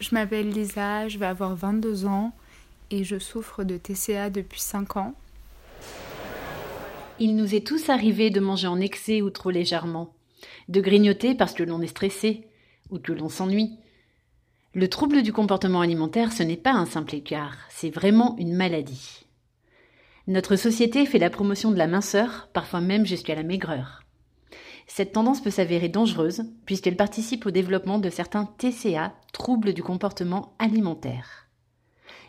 Je m'appelle Lisa, je vais avoir 22 ans et je souffre de TCA depuis 5 ans. Il nous est tous arrivé de manger en excès ou trop légèrement, de grignoter parce que l'on est stressé ou que l'on s'ennuie. Le trouble du comportement alimentaire, ce n'est pas un simple écart, c'est vraiment une maladie. Notre société fait la promotion de la minceur, parfois même jusqu'à la maigreur. Cette tendance peut s'avérer dangereuse puisqu'elle participe au développement de certains TCA, troubles du comportement alimentaire.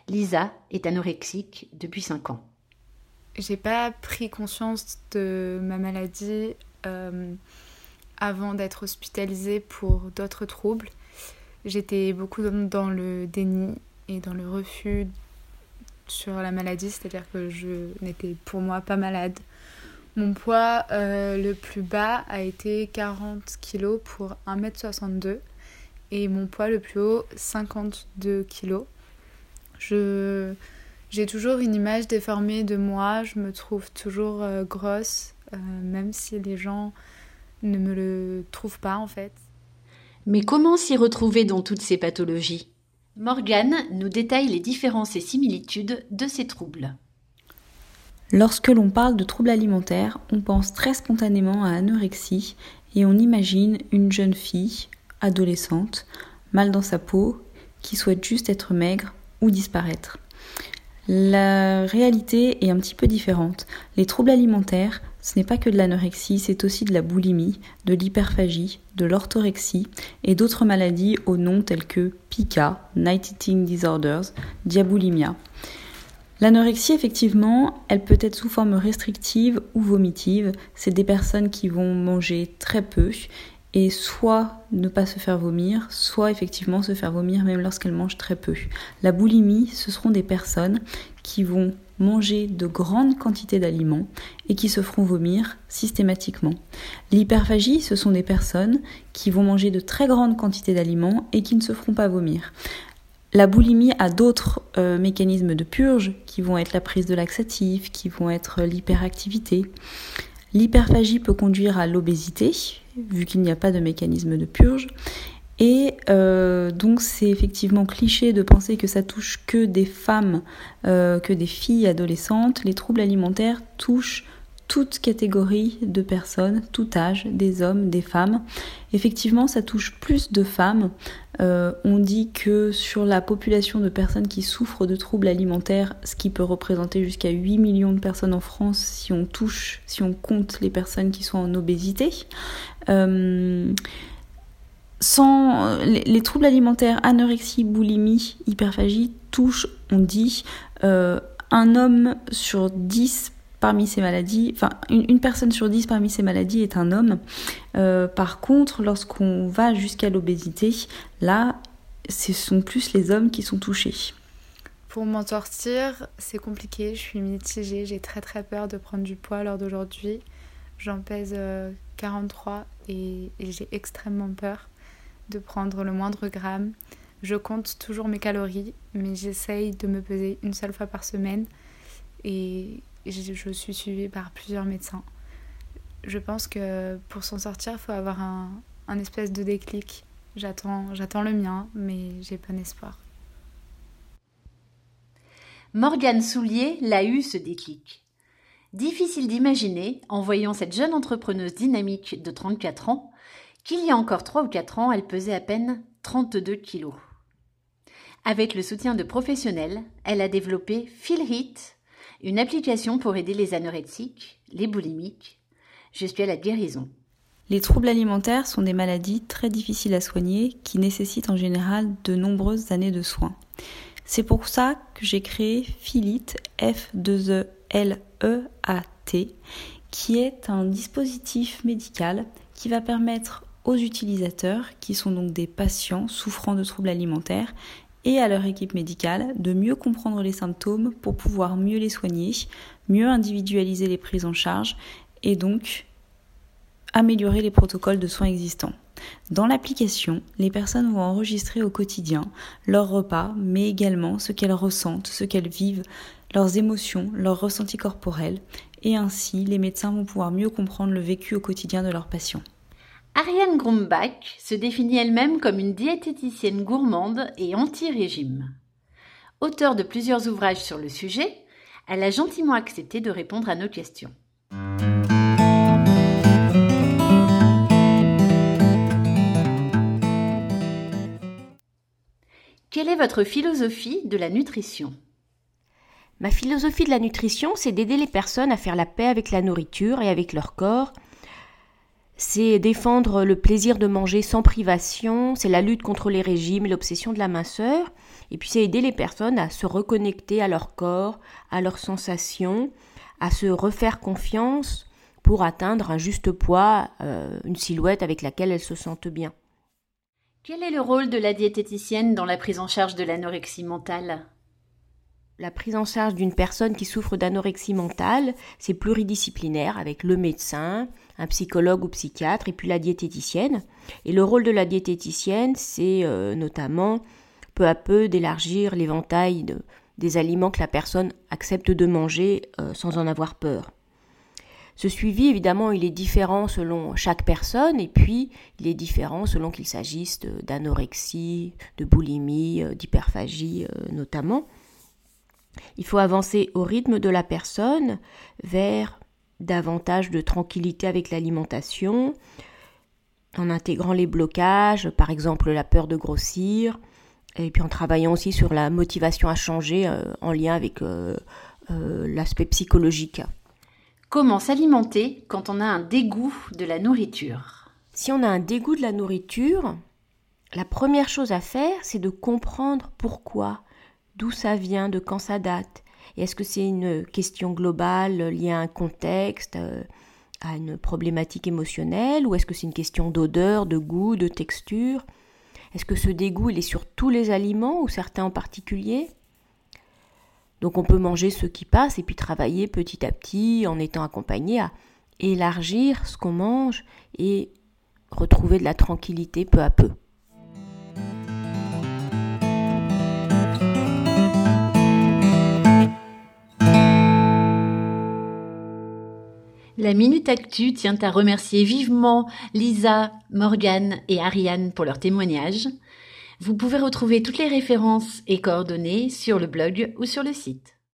Lisa est anorexique depuis 5 ans. J'ai pas pris conscience de ma maladie euh, avant d'être hospitalisée pour d'autres troubles. J'étais beaucoup dans le déni et dans le refus sur la maladie, c'est-à-dire que je n'étais pour moi pas malade. Mon poids euh, le plus bas a été 40 kg pour 1m62 et mon poids le plus haut 52 kg. J'ai toujours une image déformée de moi, je me trouve toujours euh, grosse, euh, même si les gens ne me le trouvent pas en fait. Mais comment s'y retrouver dans toutes ces pathologies? Morgane nous détaille les différences et similitudes de ces troubles. Lorsque l'on parle de troubles alimentaires, on pense très spontanément à anorexie et on imagine une jeune fille, adolescente, mal dans sa peau, qui souhaite juste être maigre ou disparaître. La réalité est un petit peu différente. Les troubles alimentaires, ce n'est pas que de l'anorexie, c'est aussi de la boulimie, de l'hyperphagie, de l'orthorexie et d'autres maladies au nom tels que pica, night eating disorders, diaboulimia. L'anorexie, effectivement, elle peut être sous forme restrictive ou vomitive. C'est des personnes qui vont manger très peu et soit ne pas se faire vomir, soit effectivement se faire vomir même lorsqu'elles mangent très peu. La boulimie, ce seront des personnes qui vont manger de grandes quantités d'aliments et qui se feront vomir systématiquement. L'hyperphagie, ce sont des personnes qui vont manger de très grandes quantités d'aliments et qui ne se feront pas vomir. La boulimie a d'autres euh, mécanismes de purge qui vont être la prise de laxatifs, qui vont être l'hyperactivité. L'hyperphagie peut conduire à l'obésité, vu qu'il n'y a pas de mécanisme de purge. Et euh, donc c'est effectivement cliché de penser que ça touche que des femmes, euh, que des filles adolescentes. Les troubles alimentaires touchent toute catégorie de personnes, tout âge, des hommes, des femmes. Effectivement, ça touche plus de femmes. Euh, on dit que sur la population de personnes qui souffrent de troubles alimentaires, ce qui peut représenter jusqu'à 8 millions de personnes en France si on touche, si on compte les personnes qui sont en obésité. Euh, sans les, troubles alimentaires, anorexie, boulimie, hyperphagie touchent, on dit, euh, un homme sur 10 parmi ces maladies, enfin une, personne sur dix parmi ces maladies est un homme. Euh, par contre, lorsqu'on va jusqu'à l'obésité, là, ce sont plus les hommes qui sont touchés. Pour m'en sortir, c'est compliqué, je suis mitigée, j'ai très très peur de prendre du poids lors d'aujourd'hui. J'en pèse 43 euh, et, et j'ai extrêmement peur de prendre le moindre gramme. Je compte toujours mes calories, mais j'essaye de me peser une seule fois par semaine. Et, je, suis suivie par plusieurs médecins. Je pense que pour s'en sortir, il faut avoir un, espèce de déclic. J'attends, j'attends le mien, mais j'ai bon espoir. Morgane Soulier l'a eu ce déclic. Difficile d'imaginer, en voyant cette jeune entrepreneuse dynamique de 34 ans, qu'il y a encore 3 ou 4 ans, elle pesait à peine 32 kilos. Avec le soutien de professionnels, elle a développé Feel Hit, une application pour aider les anorexiques, les boulimiques, jusqu'à la guérison. Les troubles alimentaires sont des maladies très difficiles à soigner qui nécessitent en général de nombreuses années de soins. C'est pour ça que j'ai créé Filit, F2E-L-E-A-T, qui est un dispositif médical qui va permettre aux utilisateurs, qui sont donc des patients souffrant de troubles alimentaires, et à leur équipe médicale de mieux comprendre les symptômes pour pouvoir mieux les soigner, mieux individualiser les prises en charge et donc améliorer les protocoles de soins existants. Dans l'application, les personnes vont enregistrer au quotidien leurs repas, mais également ce qu'elles ressentent, ce qu'elles vivent, leurs émotions, leurs ressentis corporels, et ainsi les médecins vont pouvoir mieux comprendre le vécu au quotidien de leurs patients. Ariane Grumbach se définit elle-même comme une diététicienne gourmande et anti-régime. Auteure de plusieurs ouvrages sur le sujet, elle a gentiment accepté de répondre à nos questions. Quelle est votre philosophie de la nutrition? Ma philosophie de la nutrition, c'est d'aider les personnes à faire la paix avec la nourriture et avec leur corps. C'est défendre le plaisir de manger sans privation, c'est la lutte contre les régimes et l'obsession de la minceur. Et puis c'est aider les personnes à se reconnecter à leur corps, à leurs sensations, à se refaire confiance pour atteindre un juste poids, euh, une silhouette avec laquelle elles se sentent bien. Quel est le rôle de la diététicienne dans la prise en charge de l'anorexie mentale? La prise en charge d'une personne qui souffre d'anorexie mentale, c'est pluridisciplinaire avec le médecin, un psychologue ou psychiatre et puis la diététicienne. Et le rôle de la diététicienne, c'est euh, notamment peu à peu d'élargir l'éventail des aliments que la personne accepte de manger euh, sans en avoir peur. Ce suivi, évidemment, il est différent selon chaque personne et puis il est différent selon qu'il s'agisse d'anorexie, de boulimie, euh, d'hyperphagie notamment. Il faut avancer au rythme de la personne vers davantage de tranquillité avec l'alimentation, en intégrant les blocages, par exemple la peur de grossir, et puis en travaillant aussi sur la motivation à changer euh, en lien avec l'aspect psychologique. Comment s'alimenter quand on a un dégoût de la nourriture? Si on a un dégoût de la nourriture, la première chose à faire, c'est de comprendre pourquoi, d'où ça vient, de quand ça date. Est-ce que c'est une question globale liée à un contexte, euh, à une problématique émotionnelle, ou est-ce que c'est une question d'odeur, de goût, de texture? Est-ce que ce dégoût, il est sur tous les aliments ou certains en particulier? Donc on peut manger ce qui passe et puis travailler petit à petit en étant accompagné à élargir ce qu'on mange et retrouver de la tranquillité peu à peu. La Minute Actu tient à remercier vivement Lisa, Morgane et Ariane pour leur témoignage. Vous pouvez retrouver toutes les références et coordonnées sur le blog ou sur le site.